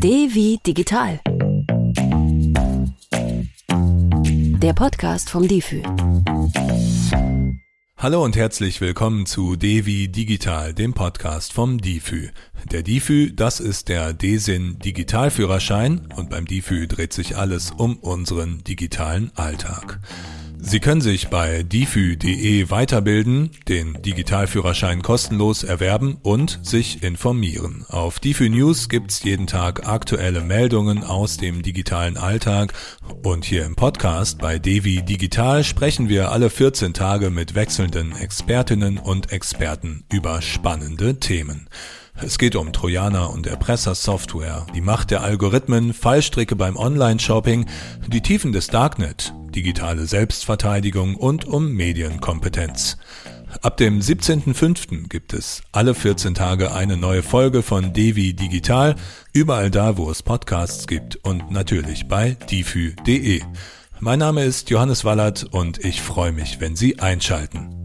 D wie digital. Der Podcast vom DIFÜ. Hallo und herzlich willkommen zu Devi Digital, dem Podcast vom DIFÜ. Der DIFÜ, das ist der DESIN Digitalführerschein und beim DIFÜ dreht sich alles um unseren digitalen Alltag. Sie können sich bei difü.de weiterbilden, den Digitalführerschein kostenlos erwerben und sich informieren. Auf Difü News gibt's jeden Tag aktuelle Meldungen aus dem digitalen Alltag und hier im Podcast bei Devi Digital sprechen wir alle 14 Tage mit wechselnden Expertinnen und Experten über spannende Themen. Es geht um Trojaner und Erpressersoftware, die Macht der Algorithmen, Fallstricke beim Online-Shopping, die Tiefen des Darknet, digitale Selbstverteidigung und um Medienkompetenz. Ab dem 17.05. gibt es alle 14 Tage eine neue Folge von Devi Digital, überall da, wo es Podcasts gibt und natürlich bei difü.de. Mein Name ist Johannes Wallert und ich freue mich, wenn Sie einschalten.